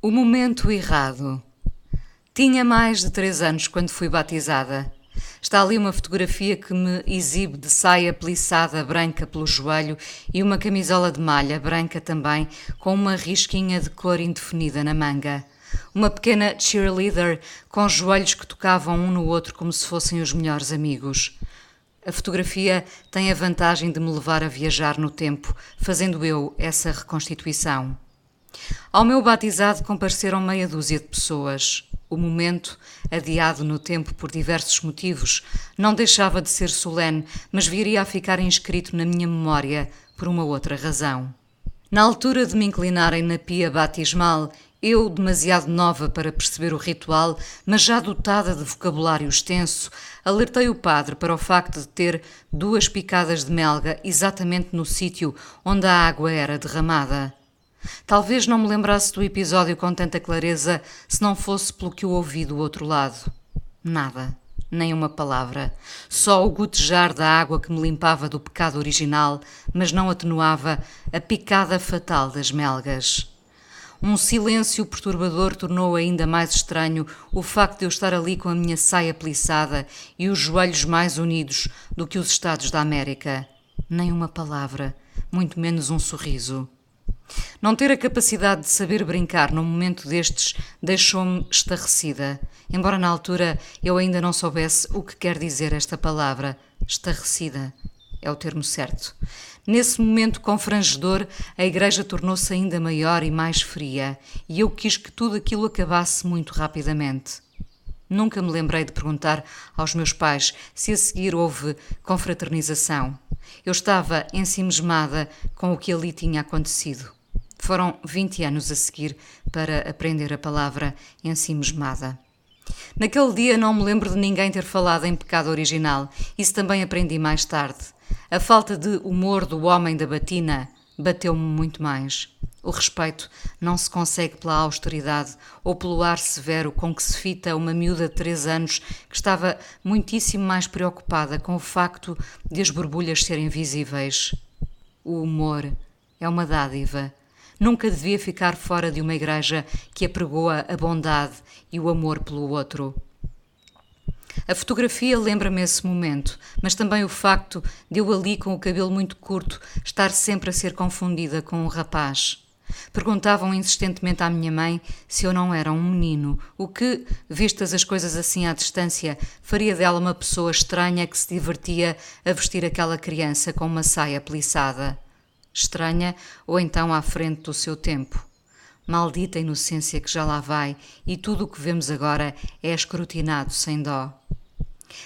O momento errado. Tinha mais de três anos quando fui batizada. Está ali uma fotografia que me exibe de saia plissada branca pelo joelho e uma camisola de malha branca também, com uma risquinha de cor indefinida na manga. Uma pequena cheerleader com joelhos que tocavam um no outro como se fossem os melhores amigos. A fotografia tem a vantagem de me levar a viajar no tempo, fazendo eu essa reconstituição. Ao meu batizado compareceram meia dúzia de pessoas. O momento, adiado no tempo por diversos motivos, não deixava de ser solene, mas viria a ficar inscrito na minha memória por uma outra razão. Na altura de me inclinarem na pia batismal, eu, demasiado nova para perceber o ritual, mas já dotada de vocabulário extenso, alertei o padre para o facto de ter duas picadas de melga exatamente no sítio onde a água era derramada. Talvez não me lembrasse do episódio com tanta clareza se não fosse pelo que eu ouvi do outro lado. Nada, nem uma palavra. Só o gotejar da água que me limpava do pecado original, mas não atenuava a picada fatal das melgas. Um silêncio perturbador tornou ainda mais estranho o facto de eu estar ali com a minha saia plissada e os joelhos mais unidos do que os Estados da América. Nem uma palavra, muito menos um sorriso. Não ter a capacidade de saber brincar num momento destes deixou-me estarrecida, embora na altura eu ainda não soubesse o que quer dizer esta palavra. Estarrecida é o termo certo. Nesse momento confrangedor, a igreja tornou-se ainda maior e mais fria, e eu quis que tudo aquilo acabasse muito rapidamente. Nunca me lembrei de perguntar aos meus pais se a seguir houve confraternização. Eu estava ensimismada com o que ali tinha acontecido. Foram 20 anos a seguir para aprender a palavra ensimismada. Naquele dia não me lembro de ninguém ter falado em pecado original, isso também aprendi mais tarde. A falta de humor do homem da batina bateu-me muito mais. O respeito não se consegue pela austeridade ou pelo ar severo com que se fita uma miúda de três anos que estava muitíssimo mais preocupada com o facto de as borbulhas serem visíveis. O humor é uma dádiva nunca devia ficar fora de uma igreja que apregoa a bondade e o amor pelo outro. A fotografia lembra-me esse momento, mas também o facto de eu ali com o cabelo muito curto estar sempre a ser confundida com um rapaz. Perguntavam insistentemente à minha mãe se eu não era um menino, o que, vistas as coisas assim à distância, faria dela uma pessoa estranha que se divertia a vestir aquela criança com uma saia plissada estranha ou então à frente do seu tempo. Maldita inocência que já lá vai e tudo o que vemos agora é escrutinado sem dó.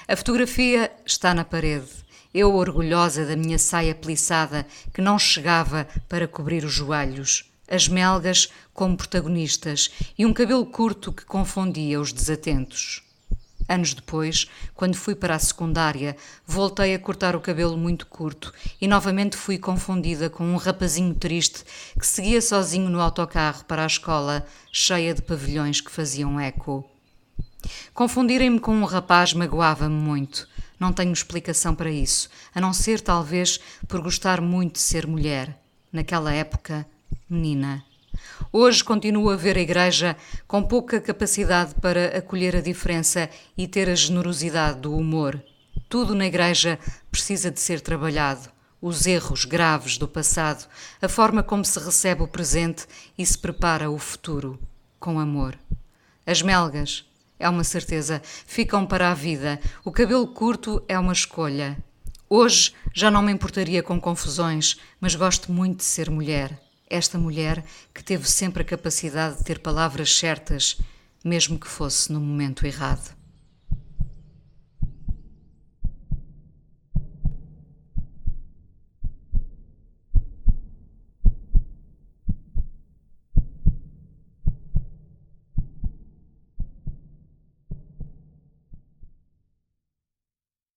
A fotografia está na parede. Eu orgulhosa da minha saia plissada que não chegava para cobrir os joelhos, as melgas como protagonistas e um cabelo curto que confundia os desatentos. Anos depois, quando fui para a secundária, voltei a cortar o cabelo muito curto e novamente fui confundida com um rapazinho triste que seguia sozinho no autocarro para a escola, cheia de pavilhões que faziam eco. Confundirem-me com um rapaz magoava-me muito. Não tenho explicação para isso, a não ser talvez por gostar muito de ser mulher. Naquela época, menina. Hoje continuo a ver a Igreja com pouca capacidade para acolher a diferença e ter a generosidade do humor. Tudo na Igreja precisa de ser trabalhado. Os erros graves do passado, a forma como se recebe o presente e se prepara o futuro, com amor. As melgas, é uma certeza, ficam para a vida. O cabelo curto é uma escolha. Hoje já não me importaria com confusões, mas gosto muito de ser mulher esta mulher que teve sempre a capacidade de ter palavras certas, mesmo que fosse no momento errado.